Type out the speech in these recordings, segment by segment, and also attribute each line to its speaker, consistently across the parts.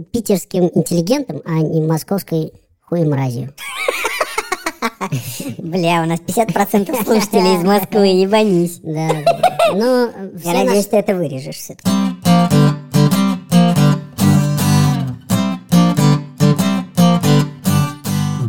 Speaker 1: питерским интеллигентом, а не московской хуемразью.
Speaker 2: Бля, у нас 50% слушателей из Москвы, ебанись.
Speaker 1: Да, да. Но
Speaker 2: Я надеюсь, ты это вырежешь все-таки.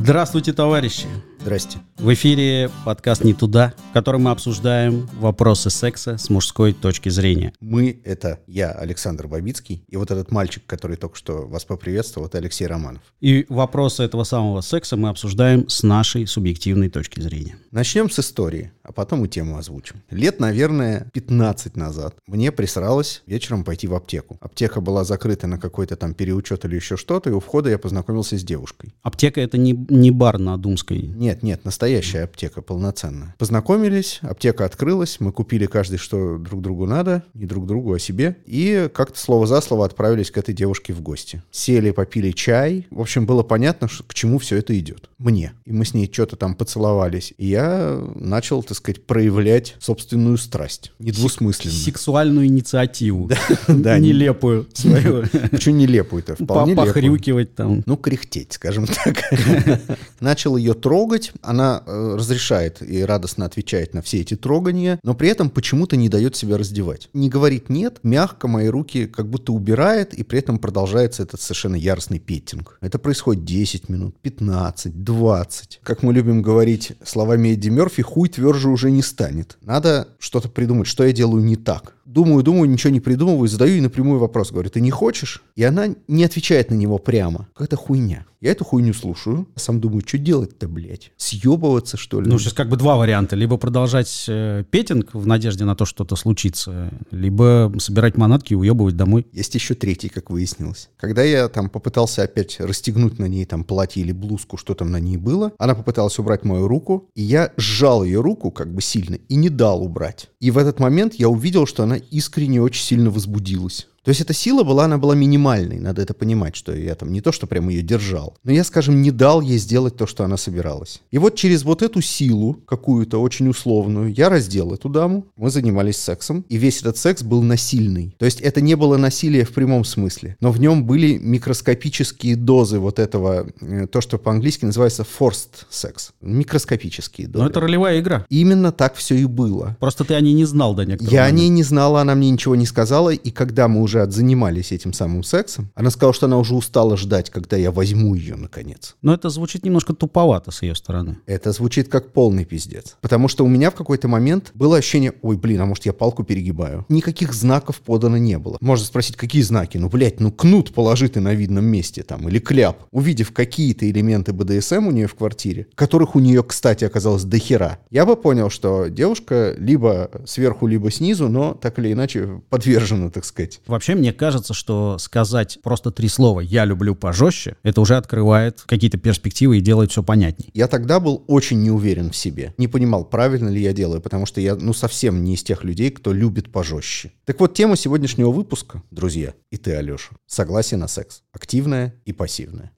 Speaker 3: Здравствуйте, товарищи!
Speaker 4: Здрасте.
Speaker 3: В эфире подкаст «Не туда», в котором мы обсуждаем вопросы секса с мужской точки зрения.
Speaker 4: Мы — это я, Александр Бабицкий, и вот этот мальчик, который только что вас поприветствовал, это Алексей Романов.
Speaker 3: И вопросы этого самого секса мы обсуждаем с нашей субъективной точки зрения.
Speaker 4: Начнем с истории, а потом и тему озвучим. Лет, наверное, 15 назад мне присралось вечером пойти в аптеку. Аптека была закрыта на какой-то там переучет или еще что-то, и у входа я познакомился с девушкой.
Speaker 3: Аптека — это не, не бар на Думской.
Speaker 4: Нет, нет, настоящая аптека, полноценная. Познакомились, аптека открылась, мы купили каждый, что друг другу надо, не друг другу, а себе, и как-то слово за слово отправились к этой девушке в гости. Сели, попили чай. В общем, было понятно, что- к чему все это идет. Мне. И мы с ней что-то там поцеловались. И я начал, так сказать, проявлять собственную страсть. Недвусмысленно.
Speaker 3: Сексуальную инициативу.
Speaker 4: Да, не-
Speaker 3: Нелепую свою.
Speaker 4: Почему нелепую-то? Вполне.
Speaker 3: Похрюкивать там.
Speaker 4: Ну, кряхтеть, скажем так. Начал ее трогать. Она э, разрешает и радостно отвечает на все эти трогания, но при этом почему-то не дает себя раздевать. Не говорит «нет», мягко мои руки как будто убирает, и при этом продолжается этот совершенно яростный петтинг. Это происходит 10 минут, 15, 20. Как мы любим говорить словами Эдди Мерфи, хуй тверже уже не станет. Надо что-то придумать, что я делаю не так. Думаю, думаю, ничего не придумываю, задаю ей напрямую вопрос. Говорю, ты не хочешь? И она не отвечает на него прямо. Какая-то хуйня. Я эту хуйню слушаю, а сам думаю, что делать-то, блядь? Съебываться, что ли?
Speaker 3: Ну, сейчас как бы два варианта. Либо продолжать э, петинг в надежде на то, что что-то случится, либо собирать манатки и уебывать домой.
Speaker 4: Есть еще третий, как выяснилось. Когда я там попытался опять расстегнуть на ней там платье или блузку, что там на ней было, она попыталась убрать мою руку, и я сжал ее руку как бы сильно и не дал убрать. И в этот момент я увидел, что она искренне очень сильно возбудилась. То есть эта сила была, она была минимальной, надо это понимать, что я там не то, что прямо ее держал, но я, скажем, не дал ей сделать то, что она собиралась. И вот через вот эту силу, какую-то очень условную, я раздел эту даму, мы занимались сексом, и весь этот секс был насильный. То есть это не было насилие в прямом смысле, но в нем были микроскопические дозы вот этого, э, то, что по-английски называется forced секс. Микроскопические дозы.
Speaker 3: Но это ролевая игра.
Speaker 4: Именно так все и было.
Speaker 3: Просто ты о ней не знал до некоторого
Speaker 4: Я о
Speaker 3: момента.
Speaker 4: ней не знала, она мне ничего не сказала, и когда мы уже отзанимались этим самым сексом, она сказала, что она уже устала ждать, когда я возьму ее наконец.
Speaker 3: Но это звучит немножко туповато с ее стороны.
Speaker 4: Это звучит как полный пиздец. Потому что у меня в какой-то момент было ощущение, ой, блин, а может я палку перегибаю? Никаких знаков подано не было. Можно спросить, какие знаки? Ну, блядь, ну кнут положи ты на видном месте там, или кляп. Увидев какие-то элементы БДСМ у нее в квартире, которых у нее, кстати, оказалось до хера, я бы понял, что девушка либо сверху, либо снизу, но так или иначе подвержена, так сказать.
Speaker 3: Вообще, мне кажется, что сказать просто три слова «я люблю пожестче» это уже открывает какие-то перспективы и делает все понятней.
Speaker 4: Я тогда был очень не уверен в себе. Не понимал, правильно ли я делаю, потому что я, ну, совсем не из тех людей, кто любит пожестче. Так вот, тема сегодняшнего выпуска, друзья, и ты, Алеша, согласие на секс. Активное и пассивное.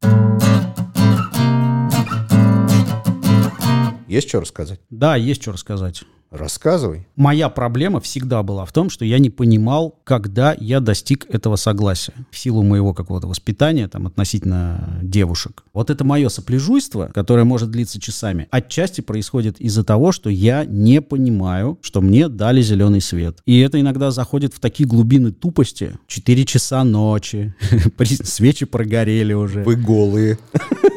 Speaker 4: Есть что рассказать?
Speaker 3: Да, есть что рассказать.
Speaker 4: Рассказывай.
Speaker 3: Моя проблема всегда была в том, что я не понимал, когда я достиг этого согласия. В силу моего какого-то воспитания там, относительно девушек. Вот это мое сопляжуйство, которое может длиться часами, отчасти происходит из-за того, что я не понимаю, что мне дали зеленый свет. И это иногда заходит в такие глубины тупости. Четыре часа ночи, свечи прогорели уже.
Speaker 4: Вы голые.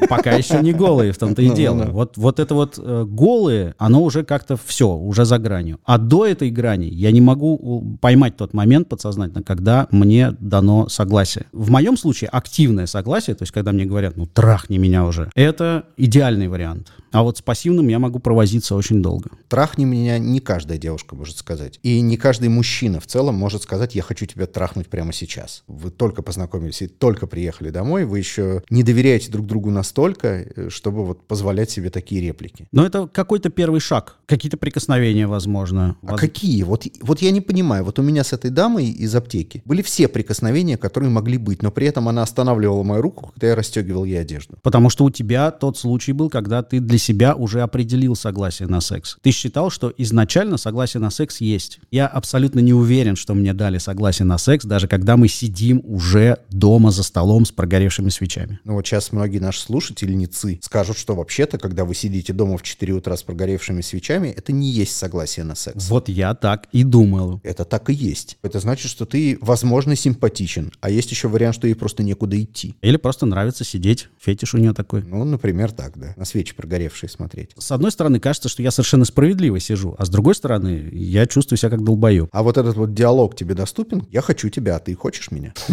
Speaker 3: Пока еще не голые, в том-то и
Speaker 4: Ну,
Speaker 3: дело.
Speaker 4: ну, ну.
Speaker 3: Вот, вот это вот э, голые, оно уже как-то все, уже за гранью. А до этой грани я не могу поймать тот момент подсознательно, когда мне дано согласие. В моем случае активное согласие, то есть когда мне говорят, ну трахни меня уже, это идеальный вариант. А вот с пассивным я могу провозиться очень долго.
Speaker 4: Трахни меня не каждая девушка может сказать. И не каждый мужчина в целом может сказать, я хочу тебя трахнуть прямо сейчас. Вы только познакомились и только приехали домой, вы еще не доверяете друг другу настолько, настолько, э, чтобы вот позволять себе такие реплики.
Speaker 3: Но это какой-то первый шаг. Какие-то прикосновения, возможно.
Speaker 4: А
Speaker 3: Воз-
Speaker 4: какие? Вот, вот я не понимаю. Вот у меня с этой дамой из аптеки были все прикосновения, которые могли быть, но при этом она останавливала мою руку, когда я расстегивал ей одежду.
Speaker 3: Потому что у тебя тот случай был, когда ты для себя уже определил согласие на секс. Ты считал, что изначально согласие на секс есть. Я абсолютно не уверен, что мне дали согласие на секс, даже когда мы сидим уже дома за столом с прогоревшими свечами.
Speaker 4: Ну вот сейчас многие наши слушательницы скажут, что вообще-то, когда вы сидите дома в 4 утра с прогоревшими свечами, это не есть согласие на секс.
Speaker 3: Вот я так и думал.
Speaker 4: Это так и есть. Это значит, что ты, возможно, симпатичен, а есть еще вариант, что ей просто некуда идти.
Speaker 3: Или просто нравится сидеть. Фетиш у нее такой.
Speaker 4: Ну, например, так, да. На свечи прогоревшие смотреть.
Speaker 3: С одной стороны, кажется, что я совершенно справедливо сижу, а с другой стороны, я чувствую себя как долбоеб.
Speaker 4: А вот этот вот диалог тебе доступен? Я хочу тебя, а ты хочешь меня?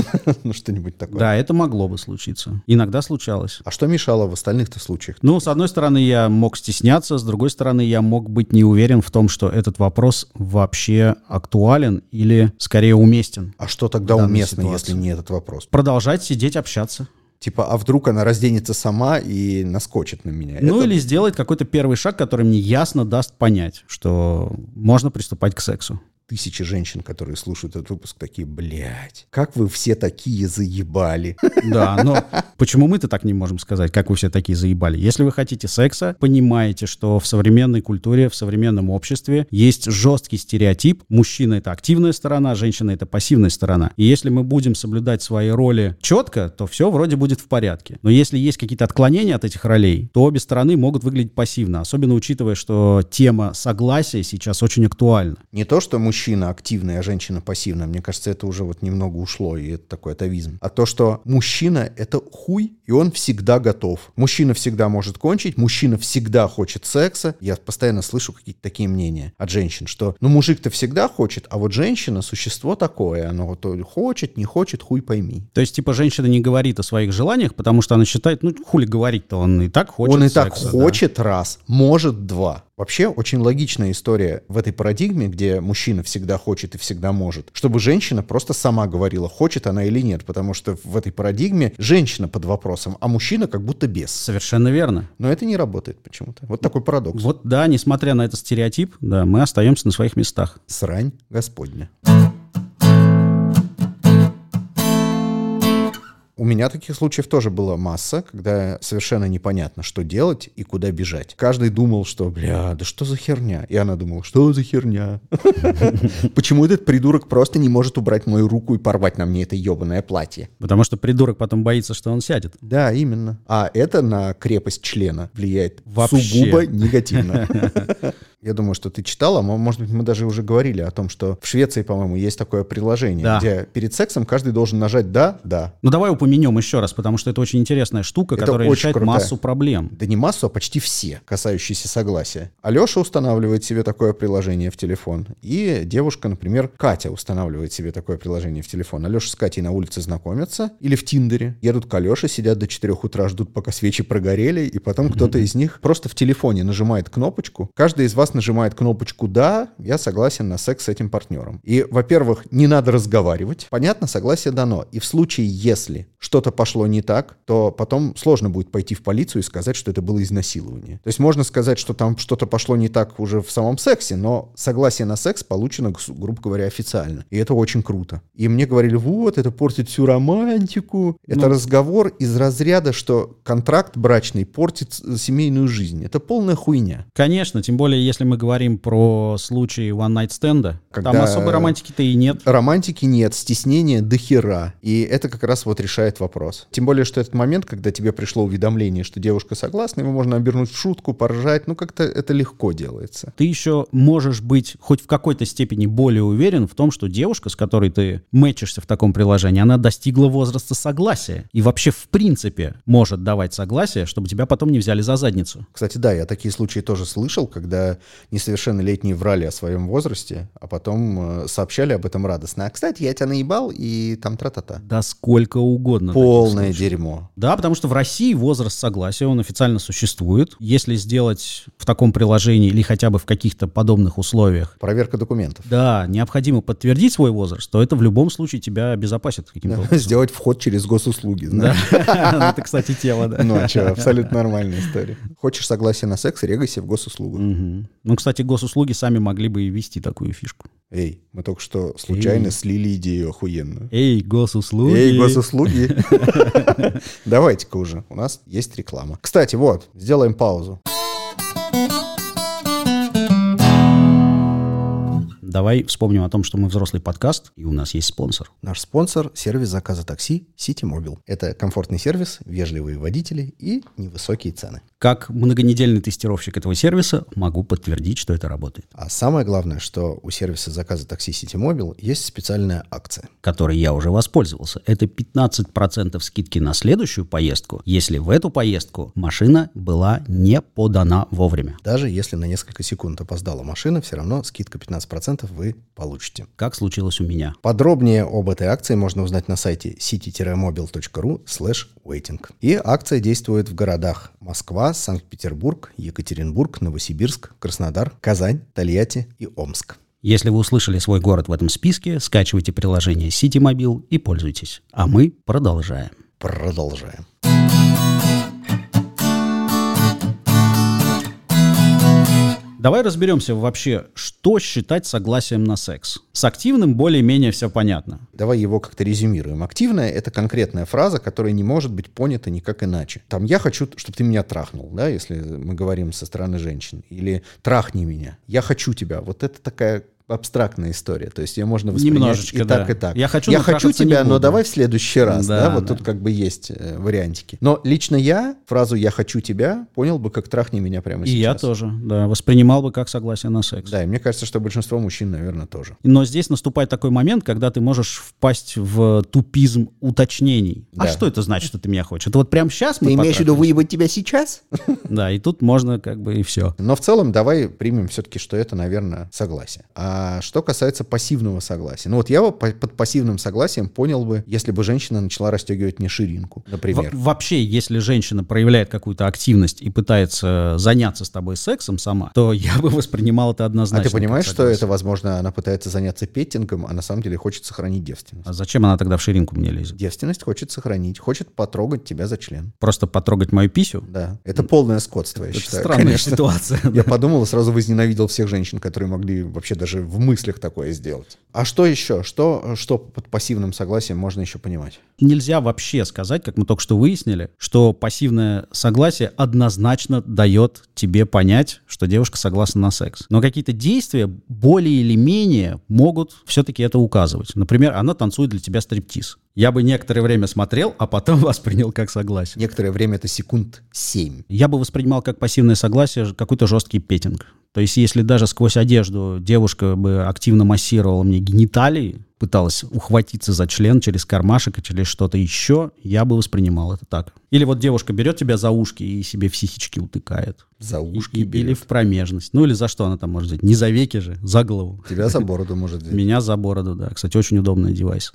Speaker 4: Ну, что-нибудь такое.
Speaker 3: Да, это могло бы случиться. Иногда случалось.
Speaker 4: А что мешало в остальных-то случаях?
Speaker 3: Ну, с одной стороны, я мог стесняться, с другой стороны, я мог быть не уверен в том, что этот вопрос вообще актуален или скорее уместен.
Speaker 4: А что тогда уместно,
Speaker 3: ситуации.
Speaker 4: если не этот вопрос?
Speaker 3: Продолжать сидеть, общаться.
Speaker 4: Типа, а вдруг она разденется сама и наскочит на меня?
Speaker 3: Ну
Speaker 4: Это-
Speaker 3: или сделать какой-то первый шаг, который мне ясно даст понять, что можно приступать к сексу.
Speaker 4: Тысячи женщин, которые слушают этот выпуск, такие, блядь, как вы все такие заебали.
Speaker 3: Да, но почему мы-то так не можем сказать, как вы все такие заебали? Если вы хотите секса, понимаете, что в современной культуре, в современном обществе есть жесткий стереотип. Мужчина — это активная сторона, женщина — это пассивная сторона. И если мы будем соблюдать свои роли четко, то все вроде будет в порядке. Но если есть какие-то отклонения от этих ролей, то обе стороны могут выглядеть пассивно, особенно учитывая, что тема согласия сейчас очень актуальна.
Speaker 4: Не то, что мужчина активный, а женщина пассивная. Мне кажется, это уже вот немного ушло, и это такой атовизм. А то, что мужчина — это хуй, и он всегда готов. Мужчина всегда может кончить, мужчина всегда хочет секса. Я постоянно слышу какие-то такие мнения от женщин, что ну мужик-то всегда хочет, а вот женщина — существо такое. Оно то хочет, не хочет, хуй пойми.
Speaker 3: То есть, типа, женщина не говорит о своих желаниях, потому что она считает, ну, хули говорить-то, он и так хочет
Speaker 4: он и так
Speaker 3: секса, да.
Speaker 4: хочет раз, может два. Вообще очень логичная история в этой парадигме, где мужчина всегда хочет и всегда может, чтобы женщина просто сама говорила, хочет она или нет, потому что в этой парадигме женщина под вопросом, а мужчина как будто без.
Speaker 3: Совершенно верно.
Speaker 4: Но это не работает почему-то. Вот такой парадокс.
Speaker 3: Вот да, несмотря на этот стереотип, да, мы остаемся на своих местах.
Speaker 4: Срань Господня. У меня таких случаев тоже была масса, когда совершенно непонятно, что делать и куда бежать. Каждый думал, что, бля, да что за херня? И она думала, что за херня? Почему этот придурок просто не может убрать мою руку и порвать на мне это ебаное платье?
Speaker 3: Потому что придурок потом боится, что он сядет.
Speaker 4: Да, именно. А это на крепость члена влияет
Speaker 3: Вообще.
Speaker 4: сугубо негативно. Я думаю, что ты читала, мо- может быть, мы даже уже говорили о том, что в Швеции, по-моему, есть такое приложение,
Speaker 3: Да.
Speaker 4: где перед сексом каждый должен нажать «да», «да».
Speaker 3: Ну давай упомянем еще раз, потому что это очень интересная штука,
Speaker 4: Это
Speaker 3: которая решает
Speaker 4: крутая.
Speaker 3: массу проблем.
Speaker 4: Да не массу, а почти все, касающиеся согласия. Алеша устанавливает себе такое приложение в телефон. И девушка, например, Катя устанавливает себе такое приложение в телефон. Алеша с Катей на улице знакомятся или в Тиндере. Едут к Алеше, сидят до 4 утра, ждут, пока свечи прогорели. И потом кто-то из них просто в телефоне нажимает кнопочку. Каждый из вас нажимает кнопочку «Да, я согласен на секс с этим партнером». И, во-первых, не надо разговаривать. Понятно, согласие дано. И в случае, если что-то пошло не так, то потом сложно будет пойти в полицию и сказать, что это было изнасилование. То есть можно сказать, что там что-то пошло не так уже в самом сексе, но согласие на секс получено, грубо говоря, официально. И это очень круто. И мне говорили, вот, это портит всю романтику. Это разговор из разряда, что контракт брачный портит семейную жизнь. Это полная хуйня.
Speaker 3: Конечно, тем более, если мы говорим про случай one-night стенда,
Speaker 4: Когда-
Speaker 3: там особой романтики-то и нет.
Speaker 4: Романтики нет, стеснения до хера. И это как раз вот решает вопрос. Тем более, что этот момент, когда тебе пришло уведомление, что девушка согласна, его можно обернуть в шутку, поржать. Ну, как-то это легко делается.
Speaker 3: Ты еще можешь быть хоть в какой-то степени более уверен в том, что девушка, с которой ты мэчишься в таком приложении, она достигла возраста согласия. И вообще, в принципе, может давать согласие, чтобы тебя потом не взяли за задницу.
Speaker 4: Кстати, да, я такие случаи тоже слышал, когда несовершеннолетние врали о своем возрасте, а потом э, сообщали об этом радостно. А, кстати, я тебя наебал, и там тра-та-та.
Speaker 3: Да сколько угодно
Speaker 4: Полное дерьмо.
Speaker 3: Да, потому что в России возраст согласия, он официально существует. Если сделать в таком приложении или хотя бы в каких-то подобных условиях,
Speaker 4: Проверка документов.
Speaker 3: да, необходимо подтвердить свой возраст, то это в любом случае тебя обезопасит каким-то образом.
Speaker 4: Сделать вход через госуслуги,
Speaker 3: Да,
Speaker 4: знаешь.
Speaker 3: это, кстати, тема, да.
Speaker 4: Ну а что, абсолютно нормальная история. Хочешь согласие на секс, регайся в госуслугу.
Speaker 3: Ну, кстати, госуслуги сами могли бы и ввести такую фишку.
Speaker 4: Эй, мы только что случайно
Speaker 3: Эй.
Speaker 4: слили идею охуенную.
Speaker 3: Эй, госуслуги!
Speaker 4: Эй, госуслуги. Давайте-ка уже, у нас есть реклама. Кстати, вот, сделаем паузу.
Speaker 3: Давай вспомним о том, что мы взрослый подкаст, и у нас есть спонсор.
Speaker 4: Наш спонсор – сервис заказа такси City Mobile. Это комфортный сервис, вежливые водители и невысокие цены.
Speaker 3: Как многонедельный тестировщик этого сервиса могу подтвердить, что это работает.
Speaker 4: А самое главное, что у сервиса заказа такси City Mobile есть специальная акция.
Speaker 3: которой я уже воспользовался. Это 15% скидки на следующую поездку, если в эту поездку машина была не подана вовремя.
Speaker 4: Даже если на несколько секунд опоздала машина, все равно скидка 15% вы получите.
Speaker 3: Как случилось у меня.
Speaker 4: Подробнее об этой акции можно узнать на сайте city-mobil.ru waiting. И акция действует в городах Москва, Санкт-Петербург, Екатеринбург, Новосибирск, Краснодар, Казань, Тольятти и Омск.
Speaker 3: Если вы услышали свой город в этом списке, скачивайте приложение Citymobile и пользуйтесь. А мы продолжаем.
Speaker 4: Продолжаем.
Speaker 3: Давай разберемся вообще, что считать согласием на секс. С активным более-менее все понятно.
Speaker 4: Давай его как-то резюмируем. Активная — это конкретная фраза, которая не может быть понята никак иначе. Там «я хочу, чтобы ты меня трахнул», да, если мы говорим со стороны женщин. Или «трахни меня», «я хочу тебя». Вот это такая абстрактная история. То есть ее можно воспринять
Speaker 3: Немножечко,
Speaker 4: и так,
Speaker 3: да.
Speaker 4: и так.
Speaker 3: Я хочу,
Speaker 4: я хочу тебя, но давай в следующий раз. Да,
Speaker 3: Да,
Speaker 4: вот
Speaker 3: да.
Speaker 4: тут как бы есть э, вариантики. Но лично я фразу «я хочу тебя» понял бы как «трахни меня прямо
Speaker 3: И
Speaker 4: сейчас».
Speaker 3: я тоже, да, воспринимал бы как согласие на секс.
Speaker 4: Да, и мне кажется, что большинство мужчин, наверное, тоже.
Speaker 3: Но здесь наступает такой момент, когда ты можешь впасть в тупизм уточнений. А
Speaker 4: Да.
Speaker 3: что это значит, что ты меня хочешь? Это вот прямо сейчас мы
Speaker 4: Ты имеешь в виду выебать тебя сейчас?
Speaker 3: Да, и тут можно как бы и все.
Speaker 4: Но в целом давай примем все-таки, что это, наверное, согласие. А что касается пассивного согласия. Ну вот я под пассивным согласием понял бы, если бы женщина начала расстегивать мне ширинку, например.
Speaker 3: Во- вообще, если женщина проявляет какую-то активность и пытается заняться с тобой сексом сама, то я бы воспринимал это
Speaker 4: А
Speaker 3: однозначно.
Speaker 4: ты понимаешь, что это, возможно, она пытается заняться петтингом, а на самом деле хочет сохранить девственность?
Speaker 3: А зачем она тогда в ширинку мне лезет?
Speaker 4: Девственность хочет сохранить, хочет потрогать тебя за член.
Speaker 3: Просто потрогать мою писю?
Speaker 4: Да, это полное скотство, я
Speaker 3: Это
Speaker 4: считаю.
Speaker 3: странная
Speaker 4: конечно.
Speaker 3: ситуация.
Speaker 4: Я подумал и сразу возненавидел всех женщин, которые могли вообще даже в мыслях такое сделать. А что еще? Что, что под пассивным согласием можно еще понимать?
Speaker 3: Нельзя вообще сказать, как мы только что выяснили, что пассивное согласие однозначно дает тебе понять, что девушка согласна на секс. Но какие-то действия более или менее могут все-таки это указывать. Например, она танцует для тебя стриптиз. Я бы некоторое время смотрел, а потом воспринял как согласие.
Speaker 4: Некоторое время это секунд 7.
Speaker 3: Я бы воспринимал как пассивное согласие какой-то жесткий петинг. То есть, если даже сквозь одежду девушка бы активно массировала мне гениталии, пыталась ухватиться за член через кармашек и через что-то еще, я бы воспринимал это так. Или вот девушка берет тебя за ушки и себе в сисечки утыкает.
Speaker 4: За ушки
Speaker 3: и-
Speaker 4: берет.
Speaker 3: или в промежность. Ну или за что она там может взять? Не за веки же, за голову.
Speaker 4: Тебя за бороду может взять.
Speaker 3: Меня за бороду, да. Кстати, очень удобный девайс.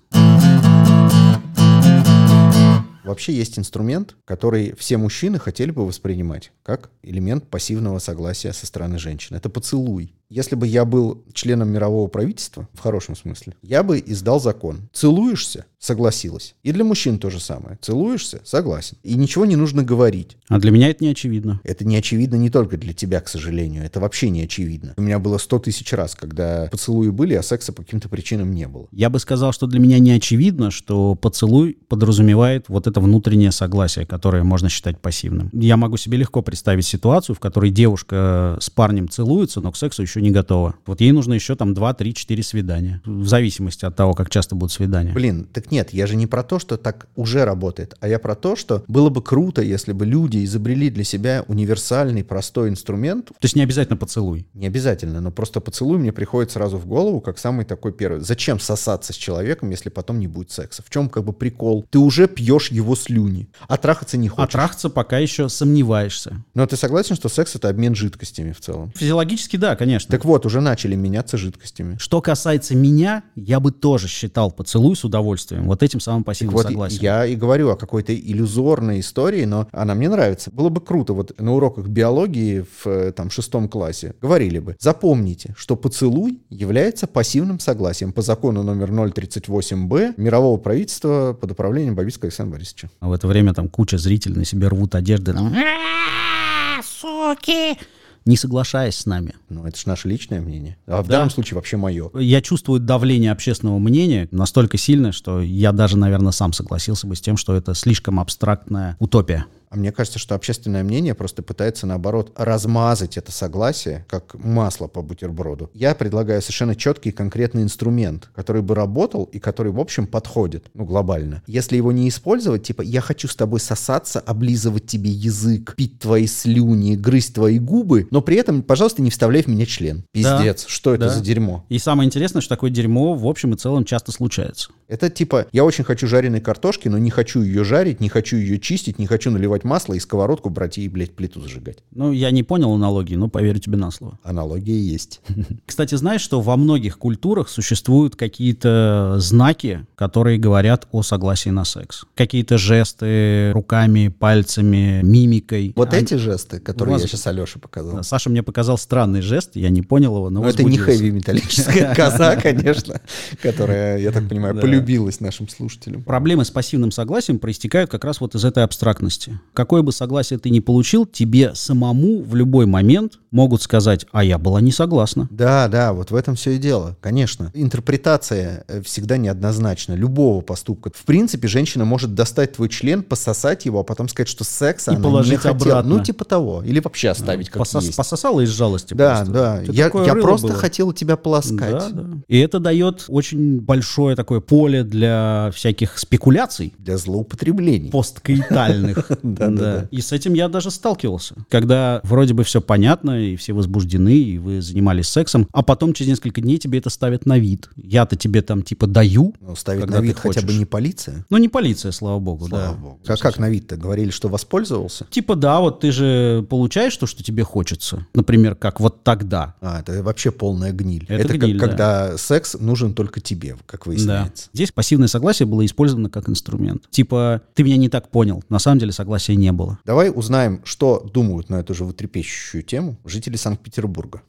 Speaker 4: Вообще есть инструмент, который все мужчины хотели бы воспринимать как элемент пассивного согласия со стороны женщины. Это поцелуй. Если бы я был членом мирового правительства, в хорошем смысле, я бы издал закон. Целуешься? Согласилась. И для мужчин то же самое. Целуешься? Согласен. И ничего не нужно говорить.
Speaker 3: А для меня это не очевидно.
Speaker 4: Это не очевидно не только для тебя, к сожалению. Это вообще не очевидно. У меня было сто тысяч раз, когда поцелуи были, а секса по каким-то причинам не было.
Speaker 3: Я бы сказал, что для меня не очевидно, что поцелуй подразумевает вот это внутреннее согласие, которое можно считать пассивным. Я могу себе легко представить ситуацию, в которой девушка с парнем целуется, но к сексу еще не готова. Вот ей нужно еще там 2, 3, 4 свидания. В зависимости от того, как часто будут свидания.
Speaker 4: Блин, так нет, я же не про то, что так уже работает, а я про то, что было бы круто, если бы люди изобрели для себя универсальный, простой инструмент.
Speaker 3: То есть не обязательно поцелуй.
Speaker 4: Не обязательно, но просто поцелуй мне приходит сразу в голову, как самый такой первый. Зачем сосаться с человеком, если потом не будет секса? В чем как бы прикол? Ты уже пьешь его слюни, а трахаться не
Speaker 3: А
Speaker 4: хочешь.
Speaker 3: трахаться пока еще сомневаешься.
Speaker 4: Но ты согласен, что секс — это обмен жидкостями в целом?
Speaker 3: Физиологически да, конечно.
Speaker 4: Так вот, уже начали меняться жидкостями.
Speaker 3: Что касается меня, я бы тоже считал поцелуй с удовольствием вот этим самым пассивным
Speaker 4: Вот
Speaker 3: согласием.
Speaker 4: я и говорю о какой-то иллюзорной истории, но она мне нравится. Было бы круто, вот на уроках биологии в э, там, шестом классе говорили бы, запомните, что поцелуй является пассивным согласием по закону номер 038-Б мирового правительства под управлением Бабицкого Александра Борисовича.
Speaker 3: А в это время там куча зрителей на себе рвут одежды. там, «А, Суки! Не соглашаясь с нами.
Speaker 4: Ну, это же наше личное мнение. А в
Speaker 3: Да.
Speaker 4: данном случае вообще мое.
Speaker 3: Я чувствую давление общественного мнения настолько сильное, что я даже, наверное, сам согласился бы с тем, что это слишком абстрактная утопия.
Speaker 4: А мне кажется, что общественное мнение просто пытается, наоборот, размазать это согласие, как масло по бутерброду. Я предлагаю совершенно четкий и конкретный инструмент, который бы работал и который, в общем, подходит, ну, глобально. Если его не использовать, типа, я хочу с тобой сосаться, облизывать тебе язык, пить твои слюни, грызть твои губы, но при этом, пожалуйста, не вставляй в меня член.
Speaker 3: Да.
Speaker 4: Пиздец, что это
Speaker 3: Да.
Speaker 4: за дерьмо?
Speaker 3: И самое интересное, что такое дерьмо в общем и целом часто случается.
Speaker 4: Это типа, я очень хочу жареной картошки, но не хочу ее жарить, не хочу ее чистить, не хочу наливать масло и сковородку брать и, блядь, плиту зажигать.
Speaker 3: Ну, я не понял аналогии, но поверю тебе на слово.
Speaker 4: Аналогия есть.
Speaker 3: Кстати, знаешь, что во многих культурах существуют какие-то знаки, которые говорят о согласии на секс? Какие-то жесты руками, пальцами, мимикой.
Speaker 4: Вот
Speaker 3: Они-
Speaker 4: эти жесты, которые
Speaker 3: Вас-
Speaker 4: я сейчас Алёше показал.
Speaker 3: Саша мне показал странный жест, я не понял его, но
Speaker 4: Но это не
Speaker 3: возбудился.
Speaker 4: хэви-металлическая коза, конечно, которая, я так понимаю,
Speaker 3: Да.
Speaker 4: полюбилась нашим слушателям.
Speaker 3: Проблемы с пассивным согласием проистекают как раз вот из этой абстрактности. Какое бы согласие ты ни получил, тебе самому в любой момент могут сказать, а я была не согласна.
Speaker 4: Да, да, вот в этом все и дело. Конечно, интерпретация э, всегда неоднозначна любого поступка. В принципе, женщина может достать твой член, пососать его, а потом сказать, что секса
Speaker 3: И
Speaker 4: она не
Speaker 3: положить
Speaker 4: хотела.
Speaker 3: обратно.
Speaker 4: Ну, типа того. Или вообще оставить как
Speaker 3: Посос-
Speaker 4: есть.
Speaker 3: Пососала из жалости
Speaker 4: Да,
Speaker 3: просто.
Speaker 4: да.
Speaker 3: Это
Speaker 4: Я, я просто
Speaker 3: было.
Speaker 4: хотел тебя полоскать.
Speaker 3: Да, да. И это дает очень большое такое поле для всяких спекуляций
Speaker 4: Для злоупотреблений.
Speaker 3: посткаитальных.
Speaker 4: Да-да-да.
Speaker 3: И с этим я даже сталкивался. Когда вроде бы все понятно, и все возбуждены, и вы занимались сексом, а потом через несколько дней тебе это ставят на вид. Я-то тебе там типа даю,
Speaker 4: Ну, ставить
Speaker 3: когда
Speaker 4: на
Speaker 3: ты
Speaker 4: вид хотя бы не полиция.
Speaker 3: Ну, не полиция, слава богу,
Speaker 4: Слава
Speaker 3: да.
Speaker 4: богу. А как на вид-то? Говорили, что воспользовался?
Speaker 3: Типа, да, вот ты же получаешь то, что тебе хочется. Например, как вот тогда.
Speaker 4: А, это вообще полная гниль.
Speaker 3: Это
Speaker 4: Это,
Speaker 3: гниль,
Speaker 4: как,
Speaker 3: да.
Speaker 4: когда секс нужен только тебе, как
Speaker 3: Да.
Speaker 4: выясняется.
Speaker 3: Здесь пассивное согласие было использовано как инструмент. Типа, ты меня не так понял. На самом деле согласия не было.
Speaker 4: Давай узнаем, что думают на эту же животрепещущую тему жители Санкт-Петербурга.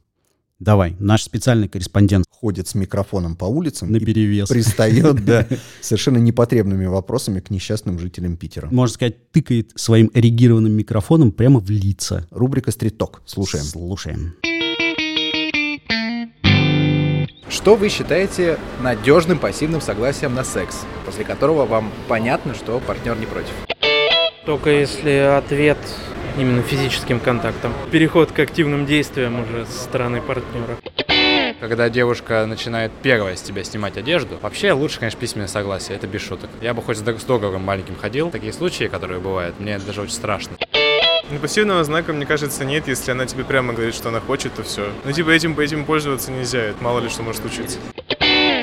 Speaker 3: Давай, наш специальный корреспондент
Speaker 4: Ходит с микрофоном по улицам
Speaker 3: на перевес.
Speaker 4: пристает да, совершенно непотребными вопросами к несчастным жителям Питера.
Speaker 3: Можно сказать, тыкает своим эрегированным микрофоном прямо в лица.
Speaker 4: Рубрика «Стрит-ток». Слушаем.
Speaker 3: Слушаем.
Speaker 5: Что вы считаете надежным пассивным согласием на секс, после которого вам понятно, что партнер не против?
Speaker 6: Только если ответ именно физическим контактом. Переход к активным действиям уже со стороны партнера.
Speaker 7: Когда девушка начинает первая с тебя снимать одежду, вообще лучше, конечно, письменное согласие, это без шуток. Я бы хоть с дог- с договором маленьким ходил, такие случаи, которые бывают, мне даже очень страшно.
Speaker 8: Ну, пассивного знака, мне кажется, нет, если она тебе прямо говорит, что она хочет, то все. Ну, типа, этим, этим пользоваться нельзя, это мало ли что может случиться.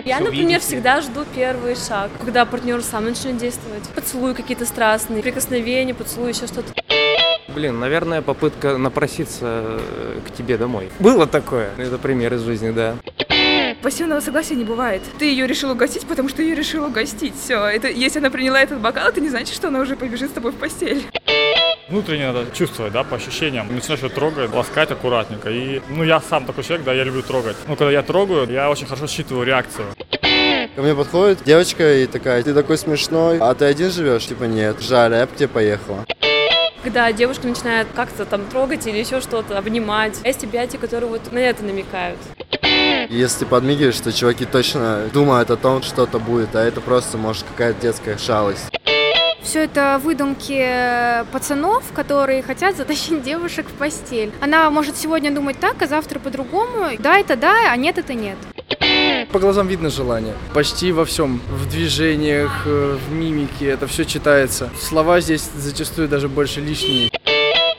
Speaker 9: Я, например, всегда жду первый шаг, когда партнер сам начнет действовать. Поцелуй какие-то страстные, прикосновения, поцелуй, еще что-то.
Speaker 10: Блин, наверное, попытка напроситься э, к тебе домой. Было такое. Это пример из жизни, да.
Speaker 11: Пассивного согласия не бывает. Ты ее решил угостить, потому что ее решил угостить. Все. Это если она приняла этот бокал, это не значит, что она уже побежит с тобой в постель.
Speaker 12: Внутренне надо чувствовать, да, по ощущениям. Начинаешь ее трогать, ласкать аккуратненько. И, ну, я сам такой человек, да, я люблю трогать. Ну, когда я трогаю, я очень хорошо считываю реакцию.
Speaker 13: Ко мне подходит девочка и такая, ты такой смешной, а ты один живешь? Типа нет, жаль, я бы к тебе поехала.
Speaker 9: Когда девушка начинает как-то там трогать или еще что-то, обнимать. Есть объятия, которые вот на это намекают.
Speaker 13: Если подмигиваешь, то чуваки точно думают о том, что что-то будет, а это просто, может, какая-то детская шалость.
Speaker 14: Все это выдумки пацанов, которые хотят затащить девушек в постель. Она может сегодня думать так, а завтра по-другому. Да, это да, а нет, это нет.
Speaker 15: По глазам видно желание. Почти во всем. В движениях, э, в мимике. Это все читается. Слова здесь зачастую даже больше лишние.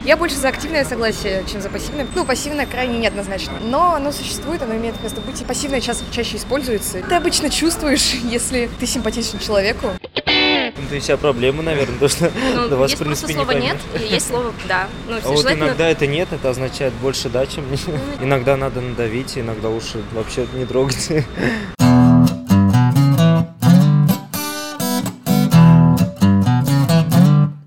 Speaker 16: Я больше за активное согласие, чем за пассивное. Ну, пассивное крайне неоднозначно. Но оно существует, оно имеет место быть. И пассивное ча- чаще используется. Ты обычно чувствуешь, если ты симпатичен человеку.
Speaker 17: Это и вся проблема, наверное, то, что
Speaker 9: Ну,
Speaker 17: до вас, в
Speaker 9: есть просто
Speaker 17: принципе, не
Speaker 9: слово
Speaker 17: поймешь.
Speaker 9: «нет», и есть слово «да». Ну,
Speaker 17: А вот
Speaker 9: желательно-
Speaker 17: иногда это нет, это означает больше да, чем нет. Иногда надо надавить, иногда лучше вообще не трогать.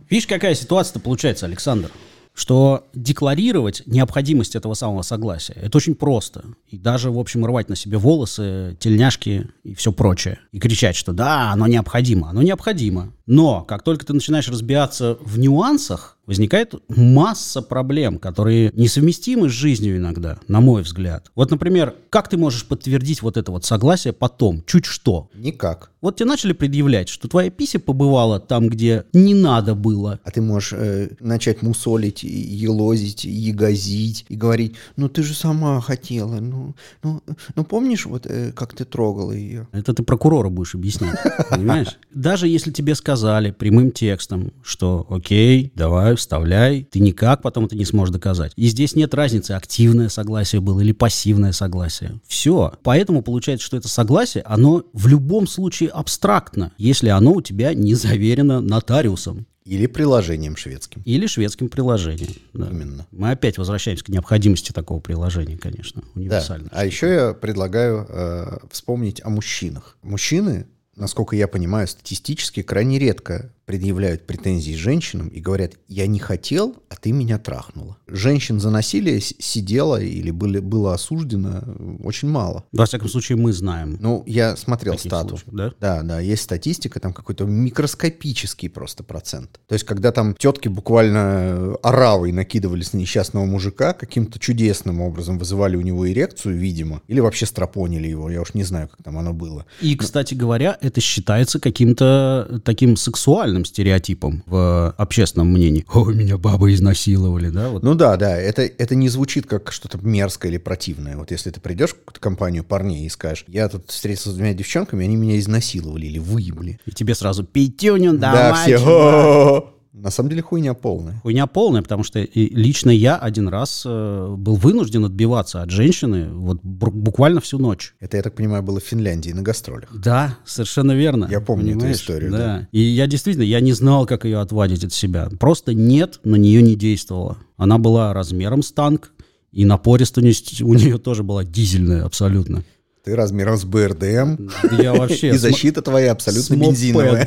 Speaker 3: Видишь, какая ситуация-то получается, Александр? Что декларировать необходимость этого самого согласия, это очень просто. И даже, в общем, рвать на себе волосы, тельняшки и все прочее. И кричать, что да, оно необходимо. Оно необходимо. Но как только ты начинаешь разбираться в нюансах, возникает масса проблем, которые несовместимы с жизнью иногда, на мой взгляд. Вот, например, как ты можешь подтвердить вот это вот согласие потом? Чуть что?
Speaker 4: Никак.
Speaker 3: Вот тебе начали предъявлять, что твоя пися побывала там, где не надо было.
Speaker 4: А ты можешь э, начать мусолить, елозить, ягозить, и говорить, ну ты же сама хотела, ну, ну, ну помнишь, вот э, как ты трогала ее?
Speaker 3: Это ты прокурора будешь объяснять, понимаешь? Даже если тебе сказали прямым текстом, что окей, давай, вставляй, ты никак потом это не сможешь доказать. И здесь нет разницы, активное согласие было или пассивное согласие. Все. Поэтому получается, что это согласие, оно в любом случае абстрактно, если оно у тебя не заверено нотариусом.
Speaker 4: Или приложением шведским.
Speaker 3: Или шведским приложением. да.
Speaker 4: Именно.
Speaker 3: Мы опять возвращаемся к необходимости такого приложения, конечно,
Speaker 4: Да.
Speaker 3: универсально.
Speaker 4: А еще я предлагаю э, вспомнить о мужчинах. Мужчины, насколько я понимаю, статистически крайне редко предъявляют претензии женщинам и говорят, я не хотел, а ты меня трахнула. Женщин за насилие сидело или были, было осуждено очень мало.
Speaker 3: Во всяком случае, мы знаем.
Speaker 4: Ну, я смотрел
Speaker 3: Таких
Speaker 4: стату.
Speaker 3: случаев, да?
Speaker 4: Да, да, есть статистика, там какой-то микроскопический просто процент. То есть, когда там тетки буквально оравой накидывались на несчастного мужика, каким-то чудесным образом вызывали у него эрекцию, видимо, или вообще стропонили его, я уж не знаю, как там оно было.
Speaker 3: И, кстати говоря, это считается каким-то таким сексуальным стереотипом в общественном мнении. Ой, меня бабы изнасиловали, да? Вот.
Speaker 4: Ну да, да, это, это не звучит как что-то мерзкое или противное. Вот если ты придешь в компанию парней и скажешь, я тут встретился с двумя девчонками, они меня изнасиловали или выебли.
Speaker 3: И тебе сразу пятюню
Speaker 4: Да,
Speaker 3: давай,
Speaker 4: все.
Speaker 3: чувак».
Speaker 4: «О-о-о». На самом деле хуйня полная.
Speaker 3: Хуйня полная, потому что лично я один раз э, был вынужден отбиваться от женщины вот бу- буквально всю ночь.
Speaker 4: Это, я так понимаю, было в Финляндии на гастролях.
Speaker 3: Да, совершенно верно.
Speaker 4: Я помню эту
Speaker 3: Понимаешь?
Speaker 4: историю,
Speaker 3: Да.
Speaker 4: да.
Speaker 3: И я действительно, я не знал, как ее отвадить от себя. Просто нет, на нее не действовало. Она была размером с танк, и напористость у нее тоже была дизельная абсолютно.
Speaker 4: Ты размером с БРДМ.
Speaker 3: Я вообще...
Speaker 4: И защита твоя абсолютно бензиновая.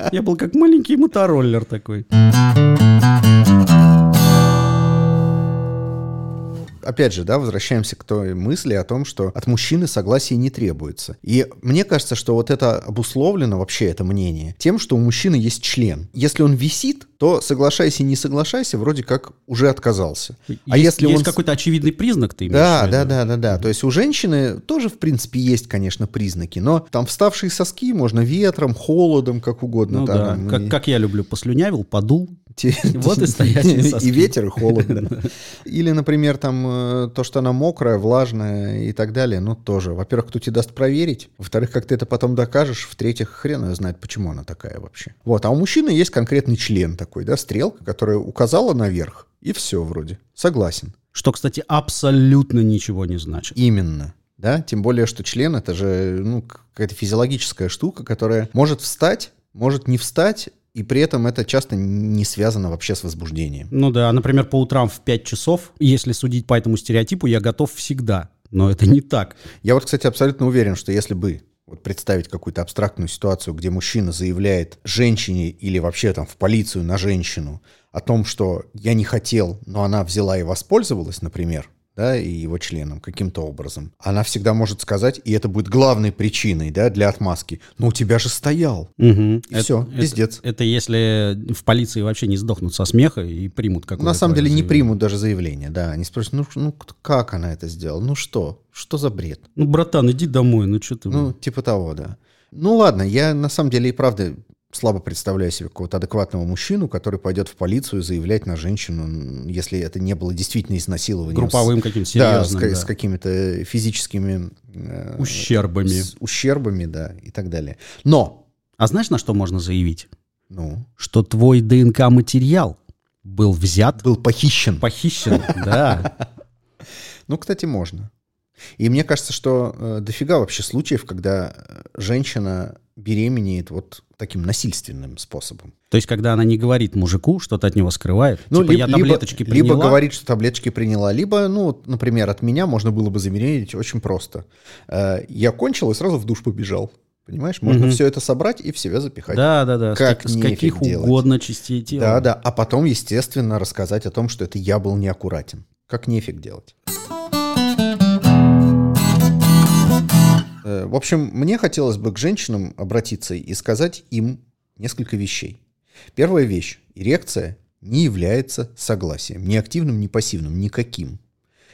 Speaker 3: Я был как маленький мотороллер такой.
Speaker 4: Опять же, да, возвращаемся к той мысли о том, что от мужчины согласия не требуется. И мне кажется, что вот это обусловлено, вообще это мнение, тем, что у мужчины есть член. Если он висит, то соглашайся и не соглашайся, вроде как уже отказался. а
Speaker 3: есть,
Speaker 4: если
Speaker 3: есть
Speaker 4: он...
Speaker 3: какой-то очевидный признак, ты имеешь
Speaker 4: Да,
Speaker 3: в виду?
Speaker 4: да, да, да, да. То есть у женщины тоже, в принципе, есть, конечно, признаки, но там вставшие соски можно ветром, холодом, как угодно.
Speaker 3: Ну да,
Speaker 4: там,
Speaker 3: как,
Speaker 4: и-
Speaker 3: как я люблю, послюнявил, подул, вот и стоячие соски.
Speaker 4: И ветер, и холодно. Или, например, там э, то, что она мокрая, влажная и так далее, ну тоже. Во-первых, кто тебе даст проверить? Во-вторых, как ты это потом докажешь? В-третьих, хрен ее знает, почему она такая вообще. Вот, а у мужчины есть конкретный член такой, да, стрелка, которая указала наверх, и все вроде. Согласен.
Speaker 3: Что, кстати, абсолютно ничего не значит.
Speaker 4: Именно. Да, тем более, что член это же ну, какая-то физиологическая штука, которая может встать, может не встать, и при этом это часто не связано вообще с возбуждением.
Speaker 3: Ну да, например, по утрам в 5 часов, если судить по этому стереотипу, я готов всегда. Но это не так.
Speaker 4: Я вот, кстати, абсолютно уверен, что если бы вот представить какую-то абстрактную ситуацию, где мужчина заявляет женщине или вообще там в полицию на женщину о том, что я не хотел, но она взяла и воспользовалась, например, да, и его членом каким-то образом, она всегда может сказать, и это будет главной причиной, да, для отмазки, но у тебя же стоял.
Speaker 3: Мгм.
Speaker 4: И
Speaker 3: Это-
Speaker 4: все,
Speaker 3: это-
Speaker 4: пиздец.
Speaker 3: Это если в полиции вообще не сдохнут со смеха и примут какое-то...
Speaker 4: На самом деле не
Speaker 3: заявление.
Speaker 4: примут даже заявление, да. Они спросят, ну, ну как она это сделала? Ну что? Что за бред?
Speaker 3: Ну, братан, иди домой, ну что ты...
Speaker 4: Ну, типа того, да. Ну ладно, я на самом деле и правда слабо представляю себе какого-то адекватного мужчину, который пойдет в полицию заявлять на женщину, если это не было действительно изнасилованием.
Speaker 3: Групповым каким-то
Speaker 4: да, с,
Speaker 3: серьезным, да.
Speaker 4: с какими-то физическими... э,
Speaker 3: Ущербами.
Speaker 4: с ущербами, да, и так далее. Но...
Speaker 3: А знаешь, на что можно заявить?
Speaker 4: Ну?
Speaker 3: Что твой ДНК-материал был взят...
Speaker 4: Был похищен.
Speaker 3: Похищен, да.
Speaker 4: Ну, кстати, можно. И мне кажется, что э, дофига вообще случаев, когда женщина беременеет вот таким насильственным способом.
Speaker 3: То есть, когда она не говорит мужику, что-то от него скрывает,
Speaker 4: Ну,
Speaker 3: типа,
Speaker 4: либо,
Speaker 3: я таблеточки
Speaker 4: либо,
Speaker 3: приняла,
Speaker 4: либо говорит, что таблеточки приняла, либо, ну, вот, например, от меня можно было бы замерить очень просто. Э, Я кончил и сразу в душ побежал. Понимаешь, можно
Speaker 3: Мгм.
Speaker 4: все это собрать и в себя запихать.
Speaker 3: Да-да-да, с
Speaker 4: Как
Speaker 3: как- с
Speaker 4: нефиг
Speaker 3: каких
Speaker 4: делать.
Speaker 3: угодно частей тела.
Speaker 4: Да, да. А потом, естественно, рассказать о том, что это я был неаккуратен. Как нефиг делать. В общем, мне хотелось бы к женщинам обратиться и сказать им несколько вещей. Первая вещь. Эрекция не является согласием. Ни активным, ни пассивным. Никаким.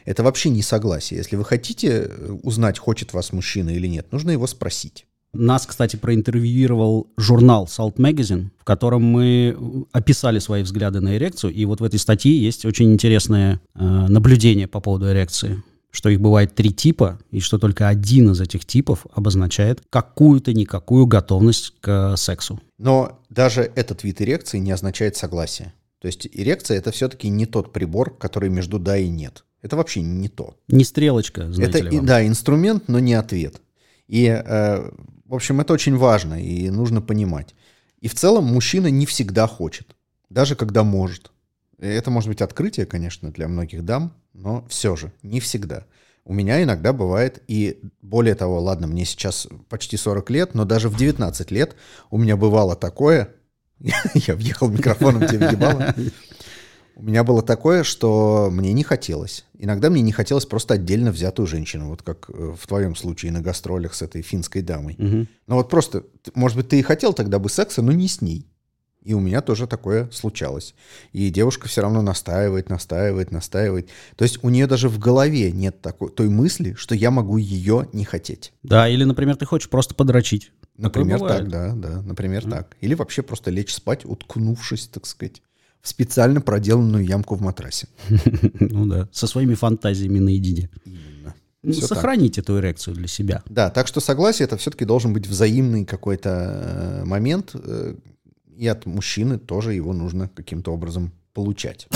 Speaker 4: Это вообще не согласие. Если вы хотите узнать, хочет вас мужчина или нет, нужно его спросить.
Speaker 3: Нас, кстати, проинтервьюировал журнал Salt Magazine, в котором мы описали свои взгляды на эрекцию, и вот в этой статье есть очень интересное э, наблюдение по поводу эрекции, что их бывает три типа, и что только один из этих типов обозначает какую-то никакую готовность к сексу.
Speaker 4: Но даже этот вид эрекции не означает согласие. То есть эрекция это все-таки не тот прибор, который между да и нет. Это вообще не то.
Speaker 3: Не стрелочка, знаете
Speaker 4: это
Speaker 3: ли вам.
Speaker 4: да инструмент, но не ответ. И э, в общем это очень важно и нужно понимать. И в целом мужчина не всегда хочет, даже когда может. Это может быть открытие, конечно, для многих дам, но все же не всегда. У меня иногда бывает, и более того, ладно, мне сейчас почти 40 лет, но даже в 19 лет у меня бывало такое, я въехал микрофоном тебе въебало, у меня было такое, что мне не хотелось. Иногда мне не хотелось просто отдельно взятую женщину, вот как э, в твоем случае на гастролях с этой финской дамой.
Speaker 3: Мгм.
Speaker 4: Но вот просто, может быть, ты и хотел тогда бы секса, но не с ней. И у меня тоже такое случалось. И девушка все равно настаивает, настаивает, настаивает. То есть у нее даже в голове нет такой, той мысли, что я могу ее не хотеть.
Speaker 3: Да, или, например, ты хочешь просто подрочить.
Speaker 4: Например, так, да, да, например, так. Или вообще просто лечь спать, уткнувшись, так сказать, в специально проделанную ямку в матрасе.
Speaker 3: Ну да, со своими фантазиями наедине. Ну,
Speaker 4: Всё так.
Speaker 3: Сохранить эту эрекцию для себя.
Speaker 4: Да, так что согласие это все-таки должен быть взаимный какой-то э, момент, э, и от мужчины тоже его нужно каким-то образом получать.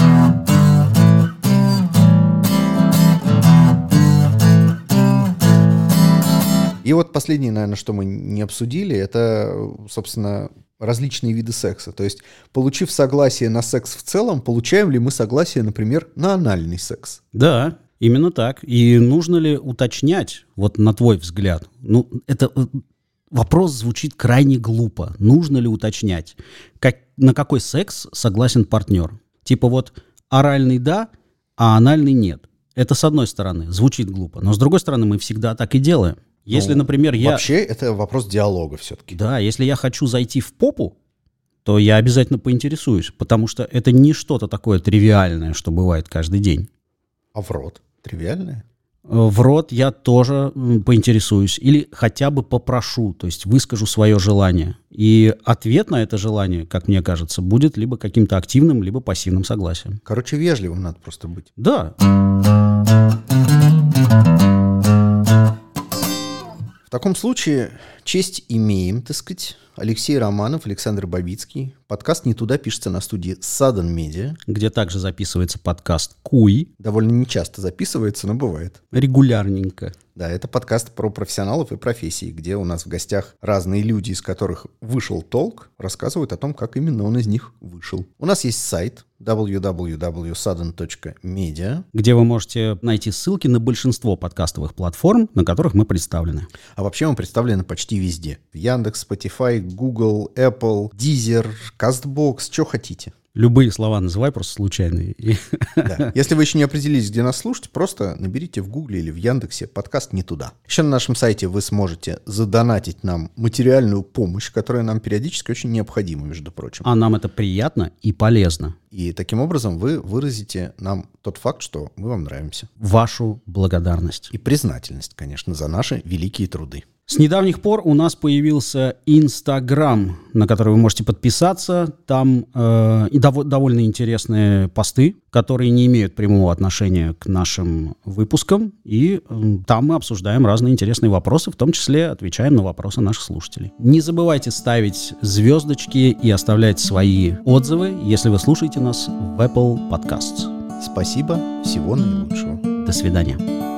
Speaker 4: И вот последнее, наверное, что мы не обсудили, это, собственно, различные виды секса. То есть, получив согласие на секс в целом, получаем ли мы согласие, например, на анальный секс?
Speaker 3: Да, именно так. И нужно ли уточнять, вот на твой взгляд, ну, это э, вопрос звучит крайне глупо. Нужно ли уточнять, как, на какой секс согласен партнер? Типа вот оральный да, а анальный нет. Это с одной стороны звучит глупо, но с другой стороны мы всегда так и делаем. Если,
Speaker 4: Ну,
Speaker 3: например, я...
Speaker 4: Вообще, это вопрос диалога все-таки.
Speaker 3: Да, если я хочу зайти в попу, то я обязательно поинтересуюсь, потому что это не что-то такое тривиальное, что бывает каждый день.
Speaker 4: А в рот? Тривиальное?
Speaker 3: В рот я тоже поинтересуюсь или хотя бы попрошу, то есть выскажу свое желание. И ответ на это желание, как мне кажется, будет либо каким-то активным, либо пассивным согласием.
Speaker 4: Короче, вежливым надо просто быть.
Speaker 3: Да.
Speaker 4: Таком случае честь имеем, так сказать. Алексей Романов, Александр Бабицкий. Подкаст «Не туда» пишется на студии Sudden Media.
Speaker 3: Где также записывается подкаст «Куй».
Speaker 4: Довольно нечасто записывается, но бывает.
Speaker 3: Регулярненько.
Speaker 4: Да, это подкаст про профессионалов и профессии, где у нас в гостях разные люди, из которых вышел толк, рассказывают о том, как именно он из них вышел. У нас есть сайт www.sudden.media.
Speaker 3: где вы можете найти ссылки на большинство подкастовых платформ, на которых мы представлены.
Speaker 4: А вообще мы представлены почти везде. В Яндекс, Spotify, Google, Apple, Deezer, CastBox, что хотите.
Speaker 3: Любые слова называй просто случайные.
Speaker 4: Да. Если вы еще не определились, где нас слушать, просто наберите в Гугле или в Яндексе подкаст «Не туда». Еще на нашем сайте вы сможете задонатить нам материальную помощь, которая нам периодически очень необходима, между прочим.
Speaker 3: А нам это приятно и полезно.
Speaker 4: И таким образом вы выразите нам тот факт, что мы вам нравимся.
Speaker 3: Вашу благодарность.
Speaker 4: И признательность, конечно, за наши великие труды.
Speaker 3: С недавних пор у нас появился Инстаграм, на который вы можете подписаться. Там э, и дово- довольно интересные посты, которые не имеют прямого отношения к нашим выпускам. И э, там мы обсуждаем разные интересные вопросы, в том числе отвечаем на вопросы наших слушателей. Не забывайте ставить звездочки и оставлять свои отзывы, если вы слушаете нас в Apple Podcasts.
Speaker 4: Спасибо, всего наилучшего.
Speaker 3: До свидания.